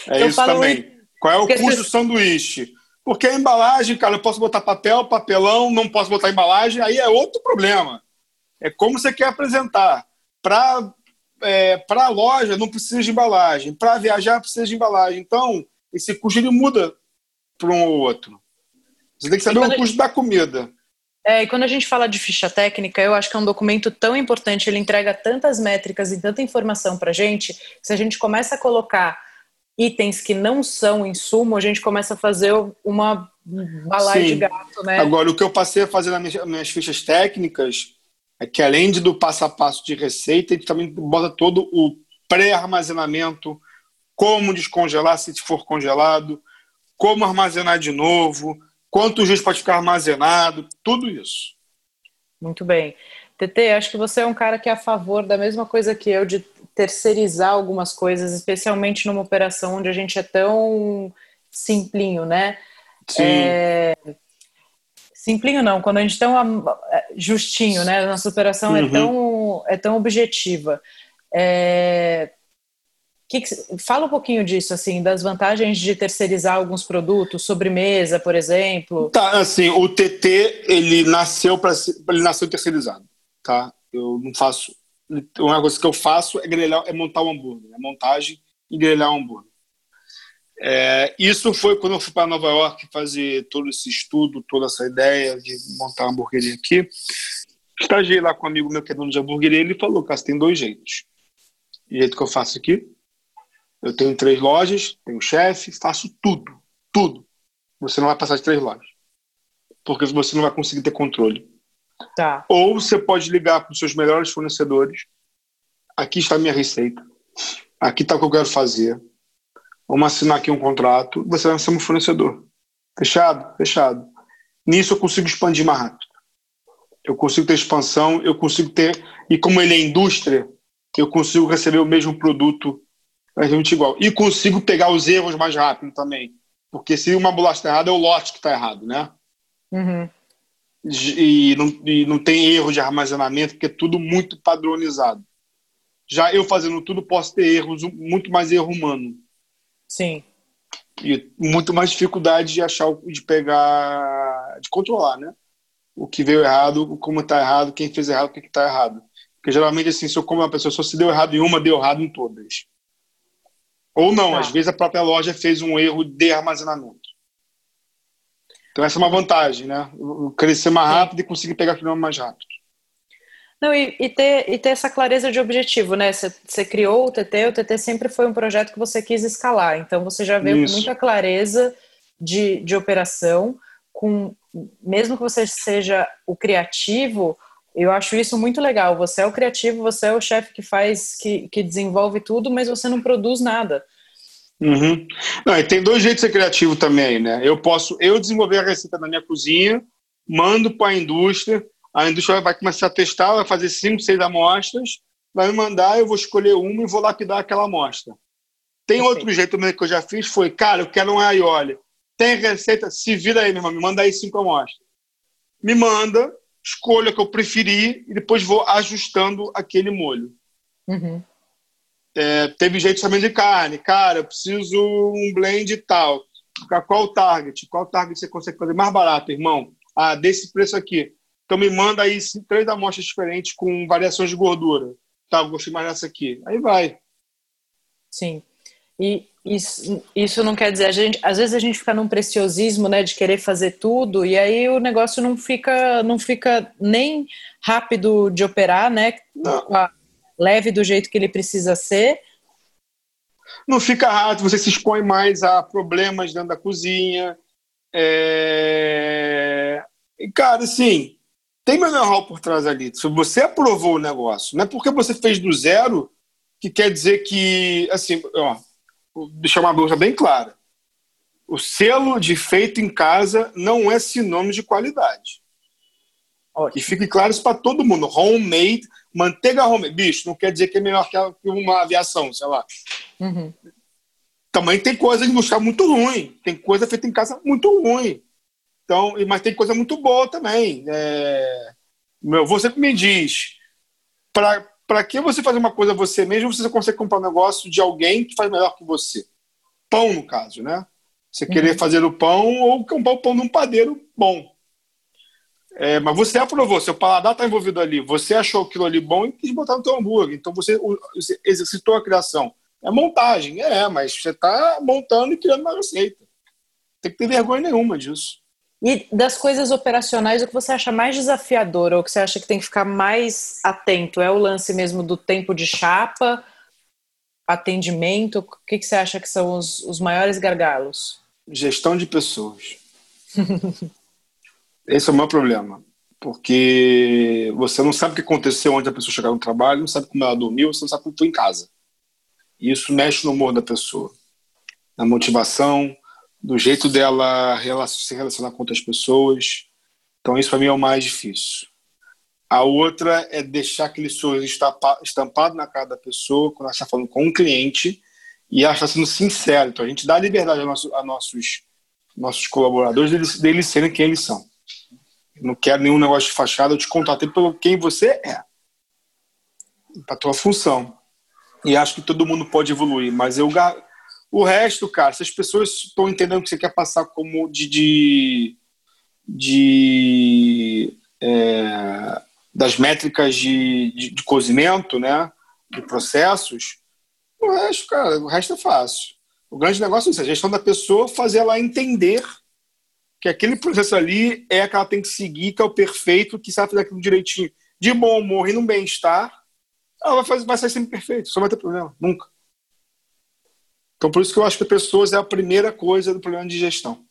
É, é isso também. Qual é o custo do sanduíche? Porque a embalagem, cara, eu posso botar papel, papelão, não posso botar embalagem, aí é outro problema. É como você quer apresentar. Para é, para a loja não precisa de embalagem, para viajar precisa de embalagem. Então, esse custo ele muda para um ou outro. Você tem que saber o custo da comida. É, e quando a gente fala de ficha técnica, eu acho que é um documento tão importante, ele entrega tantas métricas e tanta informação para a gente, que se a gente começa a colocar itens que não são insumo, a gente começa a fazer uma balaia de gato, né? Agora, o que eu passei a fazer nas minhas, minhas fichas técnicas é que, além de do passo a passo de receita, a gente também bota todo o pré-armazenamento, como descongelar se for congelado, como armazenar de novo, quantos dias pode ficar armazenado, tudo isso. Muito bem. TT, acho que você é um cara que é a favor da mesma coisa que eu de terceirizar algumas coisas, especialmente numa operação onde a gente é tão simplinho, né? Sim. É... Simplinho não, quando a gente é tão justinho, né? Nossa operação é uhum. é, tão, é tão objetiva. É... Que que... Fala um pouquinho disso, assim, das vantagens de terceirizar alguns produtos, sobremesa, por exemplo. Tá, assim, o TT, ele nasceu para ele nasceu terceirizado, tá? Eu não faço uma coisa que eu faço é grelhar, é montar o um hambúrguer, é montagem e grelhar o um hambúrguer. É, isso foi quando eu fui para Nova York fazer todo esse estudo, toda essa ideia de montar uma hamburgueria aqui. Estagiei lá com um amigo meu que é dono de hamburgueria ele falou, cara, tem dois jeitos. O jeito que eu faço aqui, eu tenho três lojas, tenho chefe, faço tudo, tudo. Você não vai passar de três lojas. Porque você não vai conseguir ter controle. Tá. Ou você pode ligar para os seus melhores fornecedores. Aqui está a minha receita. Aqui está o que eu quero fazer. Vamos assinar aqui um contrato. Você vai ser um fornecedor. Fechado? Fechado. Nisso eu consigo expandir mais rápido. Eu consigo ter expansão, eu consigo ter. E como ele é indústria, eu consigo receber o mesmo produto praticamente igual. E consigo pegar os erros mais rápido também. Porque se uma bolacha está errada, é o lote que está errado, né? Uhum e não, e não tem erro de armazenamento, porque é tudo muito padronizado. Já eu fazendo tudo, posso ter erros, muito mais erro humano. Sim. E muito mais dificuldade de achar, de pegar, de controlar, né? O que veio errado, como está errado, quem fez errado, o que está errado. Porque geralmente, assim, se eu como uma pessoa, só se deu errado em uma, deu errado em todas. Ou não, ah. às vezes a própria loja fez um erro de armazenamento. Então essa é uma vantagem, né? Crescer mais rápido e conseguir pegar cliente mais rápido. Não, e, e, ter, e ter essa clareza de objetivo, né? Você, você criou o TT, o TT sempre foi um projeto que você quis escalar, então você já veio Isso. com muita clareza de, de operação, com mesmo que você seja o criativo, eu acho isso muito legal. Você é o criativo, você é o chefe que faz, que, que desenvolve tudo, mas você não produz nada. Uhum. Não, e tem dois jeitos de ser criativo também, né? Eu posso eu desenvolver a receita na minha cozinha, mando para a indústria, a indústria vai começar a testar, vai fazer cinco, seis amostras, vai me mandar, eu vou escolher uma e vou lapidar aquela amostra. Tem outro jeito também que eu já fiz, foi, cara, eu quero um aioli. Tem receita? Se vira aí, meu irmão, me manda aí cinco amostras. Me manda, escolha a que eu preferir e depois vou ajustando aquele molho. Uhum. É, teve jeito também de carne. Cara, eu preciso um blend tal. Qual o target? Qual o target você consegue fazer mais barato, irmão? Ah, desse preço aqui. Então me manda aí três amostras diferentes com variações de gordura. Tá, gostei mais dessa aqui. Aí vai. Sim. E isso, isso não quer dizer, a gente, às vezes a gente fica num preciosismo, né, de querer fazer tudo, e aí o negócio não fica, não fica nem rápido de operar, né, leve do jeito que ele precisa ser. Não fica rápido, você se expõe mais a problemas dentro da cozinha. É... E, cara, assim, tem meu know-how por trás ali. Se você aprovou o negócio, não é porque você fez do zero que quer dizer que, assim, ó, deixar uma coisa bem clara. O selo de feito em casa não é sinônimo de qualidade. Ótimo. E fique claro isso para todo mundo. Homemade Manteiga home, bicho, não quer dizer que é melhor que uma aviação, sei lá. Uhum. Também tem coisa industrial muito ruim, tem coisa feita em casa muito ruim. Então, mas tem coisa muito boa também. É... Meu, você me diz, para que você fazer uma coisa você mesmo, você consegue comprar um negócio de alguém que faz melhor que você? Pão, no caso, né? Você uhum. querer fazer o pão ou comprar o pão num padeiro bom. É, mas você aprovou, seu paladar está envolvido ali, você achou aquilo ali bom e quis botar no teu hambúrguer. Então você, você exercitou a criação. É montagem, é, mas você está montando e criando uma receita. Tem que ter vergonha nenhuma disso. E das coisas operacionais, o que você acha mais desafiador ou o que você acha que tem que ficar mais atento? É o lance mesmo do tempo de chapa, atendimento? O que, que você acha que são os, os maiores gargalos? Gestão de pessoas. Esse é o maior problema. Porque você não sabe o que aconteceu onde a pessoa chegou no trabalho, não sabe como ela dormiu, você não sabe como foi em casa. E isso mexe no humor da pessoa, na motivação, do jeito dela se relacionar com outras pessoas. Então, isso para mim é o mais difícil. A outra é deixar aquele sorriso estampado na cara da pessoa quando ela está falando com um cliente e ela está sendo sincera. Então, a gente dá liberdade a, nosso, a nossos, nossos colaboradores deles, deles serem quem eles são. Eu não quero nenhum negócio de fachada, eu te contatei pelo quem você é, para a tua função. E acho que todo mundo pode evoluir, mas eu o resto, cara, se as pessoas estão entendendo o que você quer passar como de. de, de é, das métricas de, de, de, cozimento, né? De processos, o resto, cara, o resto é fácil. O grande negócio é isso, a gestão da pessoa fazer ela entender que aquele processo ali é que ela tem que seguir, que é o perfeito, que sabe fazer aquilo direitinho, de bom humor e no bem-estar, ela vai, fazer, vai sair sempre perfeito, só vai ter problema, nunca. Então, por isso que eu acho que pessoas é a primeira coisa do problema de gestão.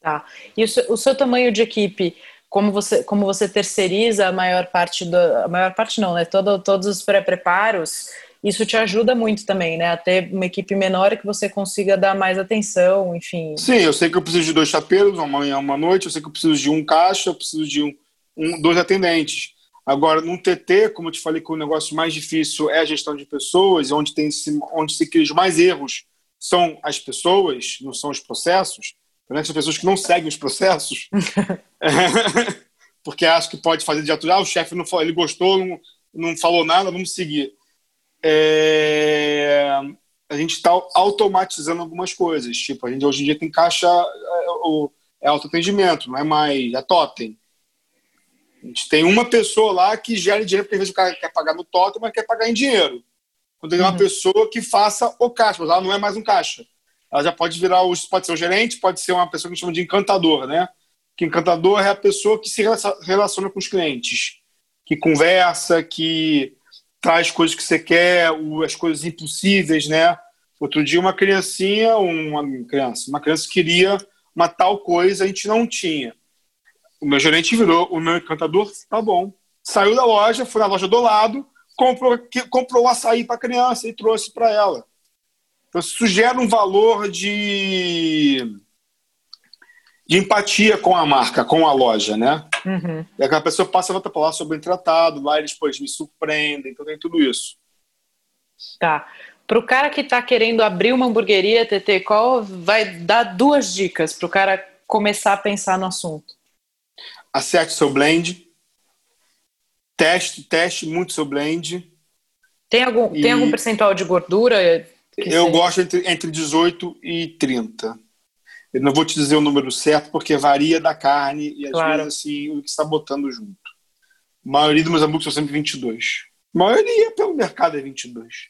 Tá. E o seu, o seu tamanho de equipe, como você, como você terceiriza a maior parte do. A maior parte não, né? Todo, todos os pré-preparos, isso te ajuda muito também, né? A ter uma equipe menor que você consiga dar mais atenção, enfim. Sim, eu sei que eu preciso de dois chapeiros, uma manhã, uma noite, eu sei que eu preciso de um caixa, eu preciso de um, um dois atendentes. Agora, num TT, como eu te falei que o negócio mais difícil é a gestão de pessoas, onde, tem onde se cria os mais erros são as pessoas, não são os processos. Né? São pessoas que não seguem os processos, porque acham que pode fazer de aturar. Ah, o chefe não falou, ele gostou, não, não falou nada, vamos seguir. É... A gente está automatizando algumas coisas. Tipo, a gente hoje em dia tem caixa, é, é autoatendimento, não é mais, é totem. A gente tem uma pessoa lá que gera dinheiro, porque às vezes o cara quer pagar no totem, mas quer pagar em dinheiro. Quando tem uma uhum. pessoa que faça o caixa, mas ela não é mais um caixa. Ela já pode virar, o, pode ser um gerente, pode ser uma pessoa que a gente chama de encantador, né? Que encantador é a pessoa que se relaciona com os clientes, que conversa, que traz coisas que você quer, as coisas impossíveis, né? Outro dia uma criancinha, uma criança, uma criança queria uma tal coisa, a gente não tinha. O meu gerente virou, o meu encantador, tá bom. Saiu da loja, foi na loja do lado, comprou, comprou o açaí para a criança e trouxe para ela. Então, isso gera um valor de, de empatia com a marca, com a loja, né? Uhum. E aquela pessoa passa a lá sobre o tratado, lá eles depois me surpreendem, então tem tudo isso. Tá. Para o cara que está querendo abrir uma hamburgueria, TT, qual vai dar duas dicas para o cara começar a pensar no assunto? Acerte seu blend, teste, teste muito seu blend. Tem algum, e tem algum percentual de gordura? Eu seja? gosto entre, entre 18 e 30. Eu não vou te dizer o número certo, porque varia da carne e às claro. vezes assim, o que está botando junto. A maioria dos meus hambúrgueres são sempre 22. A maioria pelo mercado é 22.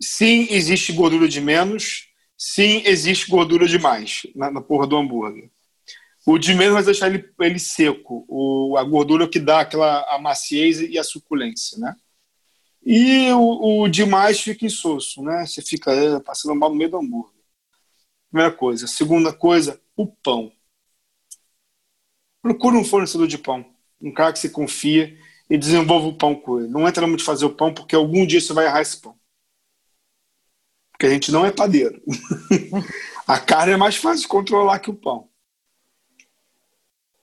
Sim, existe gordura de menos. Sim, existe gordura de mais na, na porra do hambúrguer. O de menos vai deixar ele, ele seco, o, a gordura que dá aquela a maciez e a suculência, né? E o, o demais fica insosso, né? Você fica é, passando mal no meio do hambúrguer. Primeira coisa. Segunda coisa, o pão. Procura um fornecedor de pão, um cara que você confia e desenvolva o pão com ele. Não entra muito de fazer o pão, porque algum dia você vai errar esse pão. Porque a gente não é padeiro. a carne é mais fácil de controlar que o pão.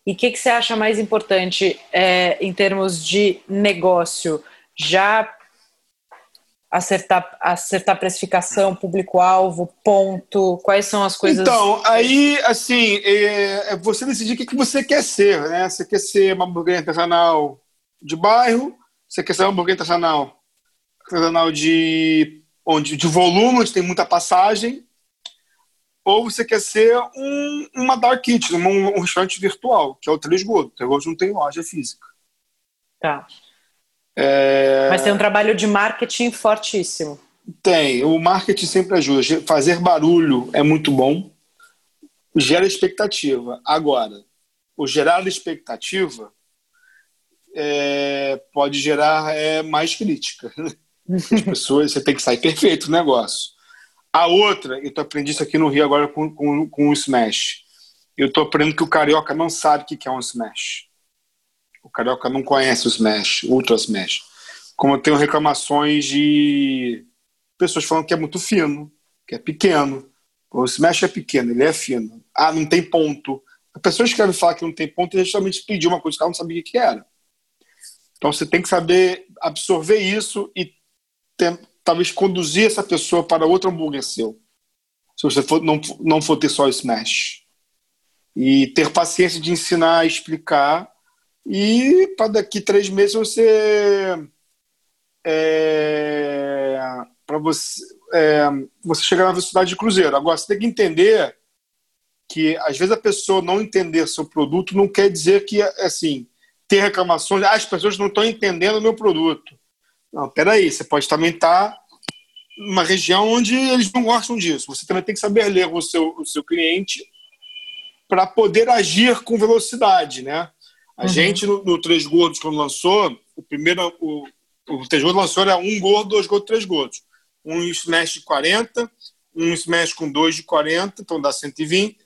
E o que, que, você acha mais importante é, em termos de negócio? Já acertar, acertar precificação, público-alvo, ponto? Quais são as coisas? Então, aí, assim, é, é você decidir o que, que você quer ser, né? Você quer ser uma hamburgueria artesanal de bairro? Você quer ser uma hamburgueria artesanal, artesanal de, onde, de volume, onde tem muita passagem? Ou você quer ser um, uma dark kitchen, um, um, restaurante virtual, que é o Três Gordos. O Três Gordos não tem loja física. Tá. É... Mas tem um trabalho de marketing fortíssimo. Tem. O marketing sempre ajuda. Fazer barulho é muito bom. Gera expectativa. Agora, o gerar expectativa é, pode gerar é, mais crítica. As pessoas, você tem que sair perfeito o negócio. A outra, eu tô aprendi isso aqui no Rio agora com, com, com o Smash. Eu tô aprendendo que o carioca não sabe o que é um Smash. O carioca não conhece o Smash, Ultra Smash. Como eu tenho reclamações de pessoas falando que é muito fino, que é pequeno. O Smash é pequeno, ele é fino. Ah, não tem ponto. As pessoas que querem falar que não tem ponto, eles justamente pediu uma coisa que ela não sabia o que era. Então você tem que saber absorver isso e talvez conduzir essa pessoa para outro hambúrguer seu. Se você for, não, não for ter só o Smash. E ter paciência de ensinar, explicar. E para daqui três meses você. É, para você, é, você chegar na velocidade de cruzeiro. Agora, você tem que entender que às vezes a pessoa não entender seu produto não quer dizer que assim ter reclamações, ah, as pessoas não estão entendendo o meu produto. Não, peraí, você pode também estar numa região onde eles não gostam disso. Você também tem que saber ler o seu, o seu cliente para poder agir com velocidade, né? A uhum. gente, no, no, Três Gordos, quando lançou, o primeiro, o, o Três Gordos lançou era um gordo, dois gordos, três gordos. Um smash de 40, um smash com dois de 40, então dá 120,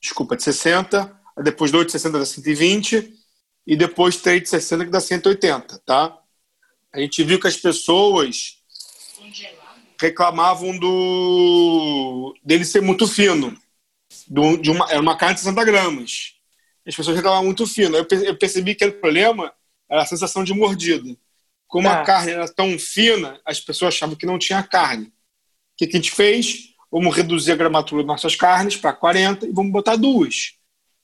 desculpa, de 60, depois dois de 60 dá 120, e depois 3 de 60 que dá 180, tá? A gente viu que as pessoas reclamavam do dele ser muito fino. Do, de uma, era uma carne de 60 gramas. As pessoas reclamavam muito fino. Eu, eu percebi que o problema era a sensação de mordida. Como tá. a carne era tão fina, as pessoas achavam que não tinha carne. O que, que a gente fez? Vamos reduzir a gramatura das nossas carnes para 40 e vamos botar duas.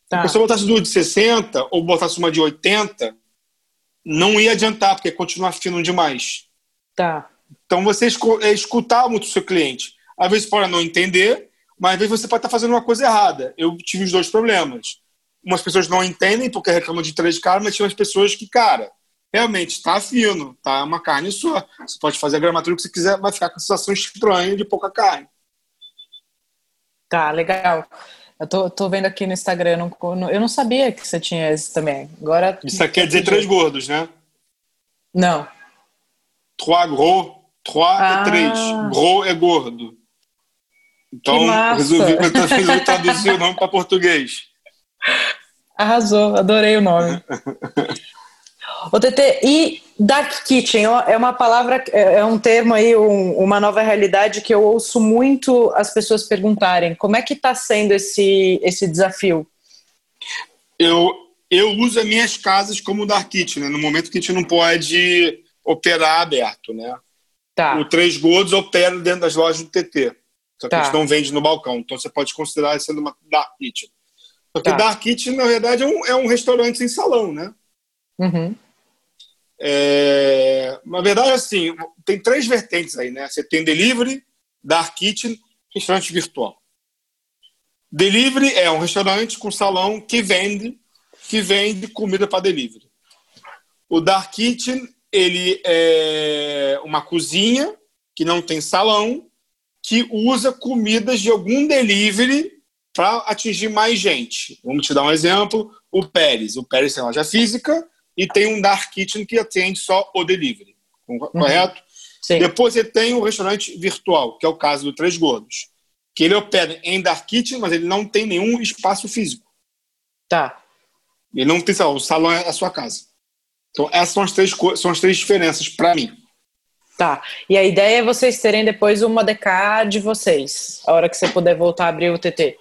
Tá. Se a pessoa botasse duas de 60 ou botasse uma de 80, não ia adiantar, porque continuar fino demais. Tá. Então você é escutar muito o seu cliente. Às vezes pode não entender, mas às vezes você pode estar fazendo uma coisa errada. Eu tive os dois problemas. Umas pessoas não entendem porque reclamam de três caras, mas tinha umas pessoas que, cara, realmente está fino, tá uma carne sua. Você pode fazer a gramatura que você quiser, vai ficar com a sensação estranha de pouca carne. Tá, legal. Eu tô, tô vendo aqui no Instagram, não, eu não sabia que você tinha esse também. Agora. Isso quer dizer três gordos, né? Não. Trois gros, trois ah. é três. Gros é gordo. Então, resolvi, resolvi traduzir o nome para português. Arrasou, adorei o nome. Ô, TT, e Dark Kitchen é uma palavra, é, é um termo aí, um, uma nova realidade que eu ouço muito as pessoas perguntarem. Como é que está sendo esse, esse desafio? Eu, eu uso as minhas casas como Dark Kitchen, né? no momento que a gente não pode operar aberto, né? Tá. O Três Gordos opera dentro das lojas do TT, só que tá. a gente não vende no balcão, então você pode considerar isso sendo uma Dark Kitchen. Porque tá. Dark Kitchen, na verdade, é um, é um restaurante sem salão, né? Uhum. É, na verdade, assim, tem três vertentes aí, né? Você tem delivery, dark kitchen, restaurante virtual. Delivery é um restaurante com salão que vende, que vende comida para delivery. O dark kitchen ele é uma cozinha que não tem salão, que usa comidas de algum delivery para atingir mais gente. Vamos te dar um exemplo: o Pérez. O Pérez tem loja física e tem um dark kitchen que atende só o delivery, uhum. correto? Sim. Depois ele tem o restaurante virtual, que é o caso do Três Gordos, que ele opera em dark kitchen, mas ele não tem nenhum espaço físico. Tá. Ele não tem salão, o salão é a sua casa. Então essas são as três, são as três diferenças para mim. Tá. E a ideia é vocês terem depois uma DK de vocês, a hora que você puder voltar a abrir o TT.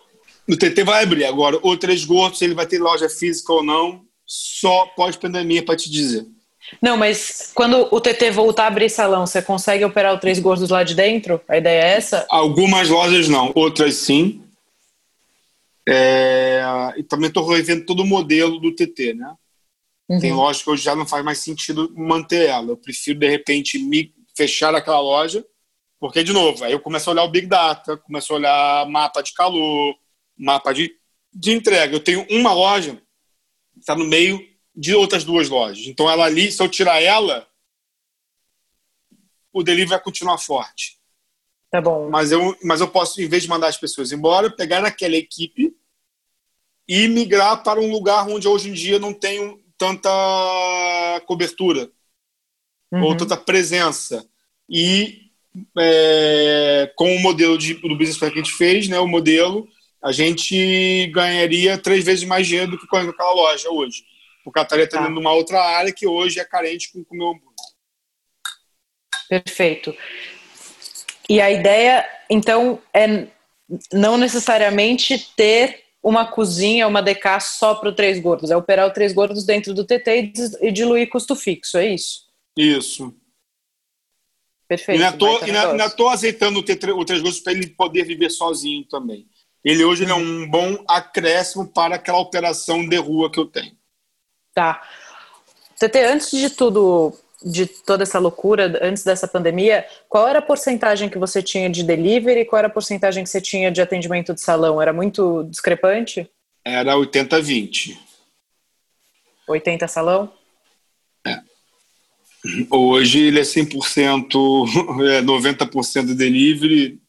O TT vai abrir. Agora, o Três Gordos, ele vai ter loja física ou não, só pós-pandemia para te dizer. Não, mas quando o TT voltar a abrir salão, você consegue operar o Três Gordos lá de dentro? A ideia é essa? Algumas lojas não, outras sim. É... E também estou revendo todo o modelo do TT, né? Uhum. Tem lojas que hoje já não faz mais sentido manter ela. Eu prefiro, de repente, me fechar aquela loja Porque, de novo, aí eu começo a olhar o Big Data, começo a olhar mapa de calor, mapa de, de entrega. Eu tenho uma loja está no meio de outras duas lojas. Então, ela ali, se eu tirar ela, o delivery vai continuar forte. Tá bom. Mas eu, mas eu posso, em vez de mandar as pessoas embora, pegar aquela equipe e migrar para um lugar onde hoje em dia não tem tanta cobertura uhum. ou tanta presença. E é, com o modelo de, do business plan que a gente fez, né, o modelo, a gente ganharia três vezes mais dinheiro do que com aquela loja hoje. Porque ela estaria atendendo tá. uma outra área que hoje é carente com o meu hambúrguer. Perfeito. E a ideia, então, é não necessariamente ter uma cozinha, uma DK só para o Três Gordos, é operar o Três Gordos dentro do TT e diluir custo fixo, é isso? Isso. Perfeito. E ainda estou azeitando o, T3, o Três Gordos para ele poder viver sozinho também. Ele hoje ele é um bom acréscimo para aquela operação de rua que eu tenho. Tá. TT, antes de tudo, de toda essa loucura, antes dessa pandemia, qual era a porcentagem que você tinha de delivery e qual era a porcentagem que você tinha de atendimento de salão? Era muito discrepante? Era 80-20. 80 salão? É. Hoje ele é 100%, é 90% delivery,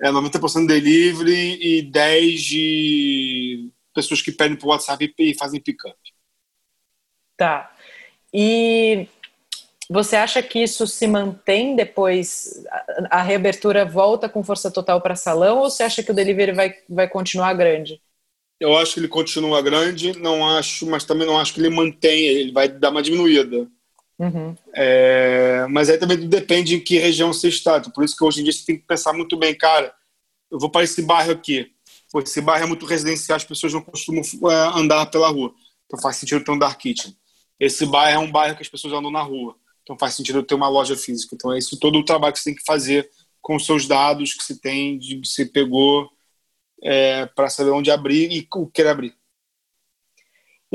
é 90% delivery e 10 de pessoas que pedem por WhatsApp e fazem pick-up. Tá. E você acha que isso se mantém depois? A, reabertura volta com força total para salão ou você acha que o delivery vai, vai continuar grande? Eu acho que ele continua grande, não acho, mas também não acho que ele mantém, ele vai dar uma diminuída. Uhum. É, mas aí também depende em que região você está. Por isso que hoje em dia você tem que pensar muito bem, cara. Eu vou para esse bairro aqui. Pô, esse bairro é muito residencial, as pessoas não costumam é, andar pela rua. Então faz sentido ter um dark kitchen. Esse bairro é um bairro que as pessoas andam na rua. Então faz sentido ter uma loja física. Então é isso todo o trabalho que você tem que fazer com os seus dados que você tem, de você pegou, é, para saber onde abrir e o que abrir.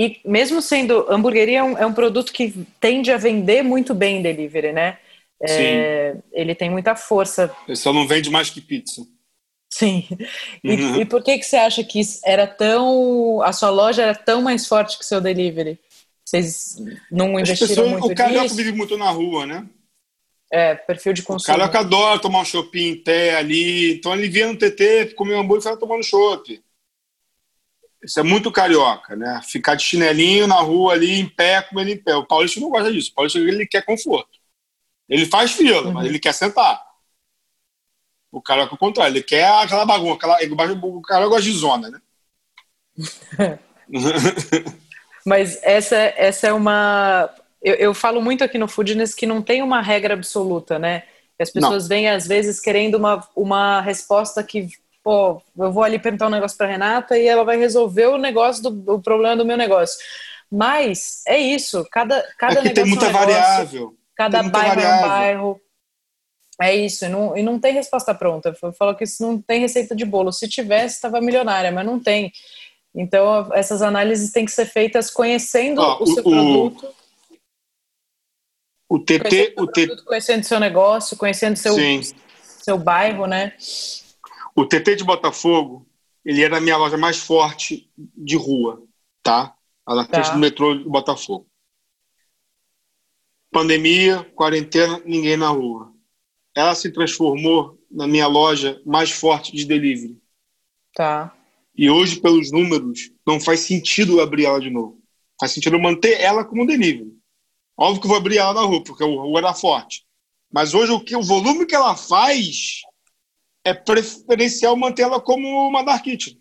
E mesmo sendo hamburgueria é um, é um, produto que tende a vender muito bem em delivery, né? É, Sim. Ele tem muita força. Ele só não vende mais que pizza. Sim. E, uhum. e por que que você acha que era tão a sua loja era tão mais forte que o seu delivery? Vocês não investiram pessoas, muito O carioca vive muito na rua, né? É, perfil de consumo. O carioca adora tomar um shopping em pé ali. Então ele via no TT, comia um hambúrguer e foi tomando chopp. Isso é muito carioca, né? Ficar de chinelinho na rua ali, em pé, comendo em pé. O paulista não gosta disso. O paulista ele quer conforto. Ele faz fila, uhum. mas ele quer sentar. O carioca é o contrário. Ele quer aquela bagunça. Aquela, o carioca gosta de zona, né? Mas essa, essa é uma. Eu, eu, falo muito aqui no Foodness que não tem uma regra absoluta, né? As pessoas não. vêm, às vezes, querendo uma, uma resposta que, pô, eu vou ali perguntar um negócio para Renata e ela vai resolver o negócio do o problema do meu negócio. Mas é isso, cada, cada é negócio. Tem muita é um negócio, variável. Cada bairro variável. é um bairro. É isso, e não, e não tem resposta pronta. Eu falo que isso não tem receita de bolo. Se tivesse, estava milionária, mas não tem. Então, essas análises têm que ser feitas conhecendo o seu o, produto. O TT, o TT, conhecendo seu negócio, conhecendo seu seu bairro, né? O TT de Botafogo, ele era a minha loja mais forte de rua, tá? Na frente tá. do metrô de Botafogo. Pandemia, quarentena, ninguém na rua. Ela se transformou na minha loja mais forte de delivery. Tá. E hoje, pelos números, não faz sentido abrir ela de novo. Faz sentido manter ela como delivery. Óbvio que eu vou abrir ela na rua, porque o rua era forte. Mas hoje o, que, o volume que ela faz é preferencial manter ela como uma dark kitchen.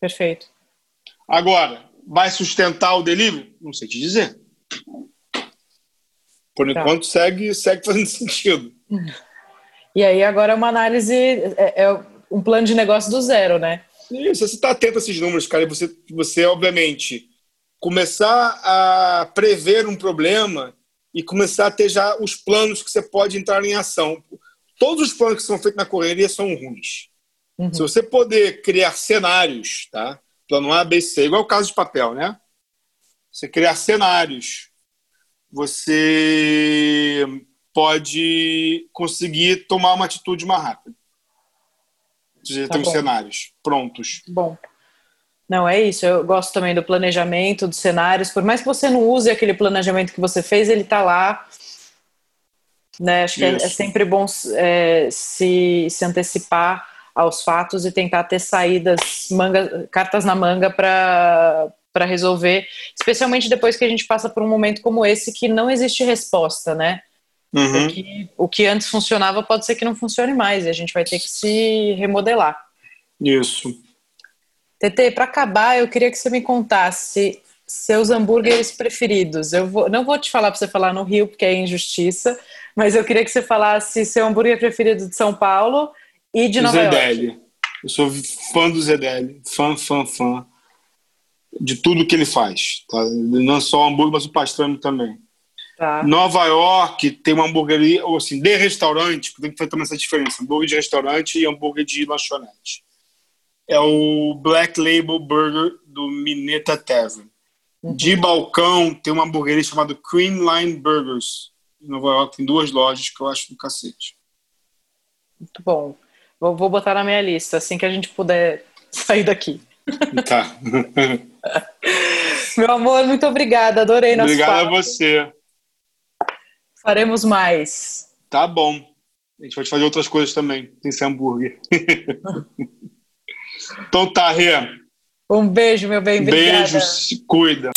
Perfeito. Agora, vai sustentar o delivery? Não sei te dizer. Por tá. enquanto, segue, segue fazendo sentido. E aí, agora é uma análise, é, é um plano de negócio do zero, né? Isso, você está atento a esses números, cara, e você, você, obviamente, começar a prever um problema e começar a ter já os planos que você pode entrar em ação. Todos os planos que são feitos na correria são ruins. Uhum. Se você poder criar cenários, tá? Plano A, B, C, igual o caso de papel, né? Você criar cenários, você pode conseguir tomar uma atitude mais rápida. Já tá tem os cenários prontos. Bom. Não, é isso. Eu gosto também do planejamento, dos cenários. Por mais que você não use aquele planejamento que você fez, ele está lá. Né? Acho que é, é, sempre bom é, se, se antecipar aos fatos e tentar ter saídas, manga, cartas na manga para para resolver, especialmente depois que a gente passa por um momento como esse que não existe resposta, né? Uhum. O, que, o que antes funcionava pode ser que não funcione mais e a gente vai ter que se remodelar. Isso. Tete, para acabar, eu queria que você me contasse seus hambúrgueres preferidos. Eu vou, não vou te falar para você falar no Rio, porque é injustiça, mas eu queria que você falasse seu hambúrguer preferido de São Paulo e de Nova Zedeli. York. Eu sou fã do Zedeli, fã, fã, fã de tudo que ele faz. Tá? Não só o hambúrguer, mas o pastrame também. Tá. Nova York tem uma hamburgueria, ou assim, de restaurante, tem que fazer também essa diferença: hambúrguer de restaurante e hambúrguer de lanchonete. É o Black Label Burger do Mineta Tavern. Uhum. De balcão tem uma hamburgueria chamada Creamline Burgers. Em Nova York tem duas lojas que eu acho do cacete. Muito bom. Vou, vou botar na minha lista assim que a gente puder sair daqui. Tá. Meu amor, muito obrigada. Adorei nosso Obrigado papo. a você. Faremos mais. Tá bom. A gente vai fazer outras coisas também, sem ser hambúrguer. então tá, Rê. Um beijo, meu bem. Obrigada. Beijo, se cuida.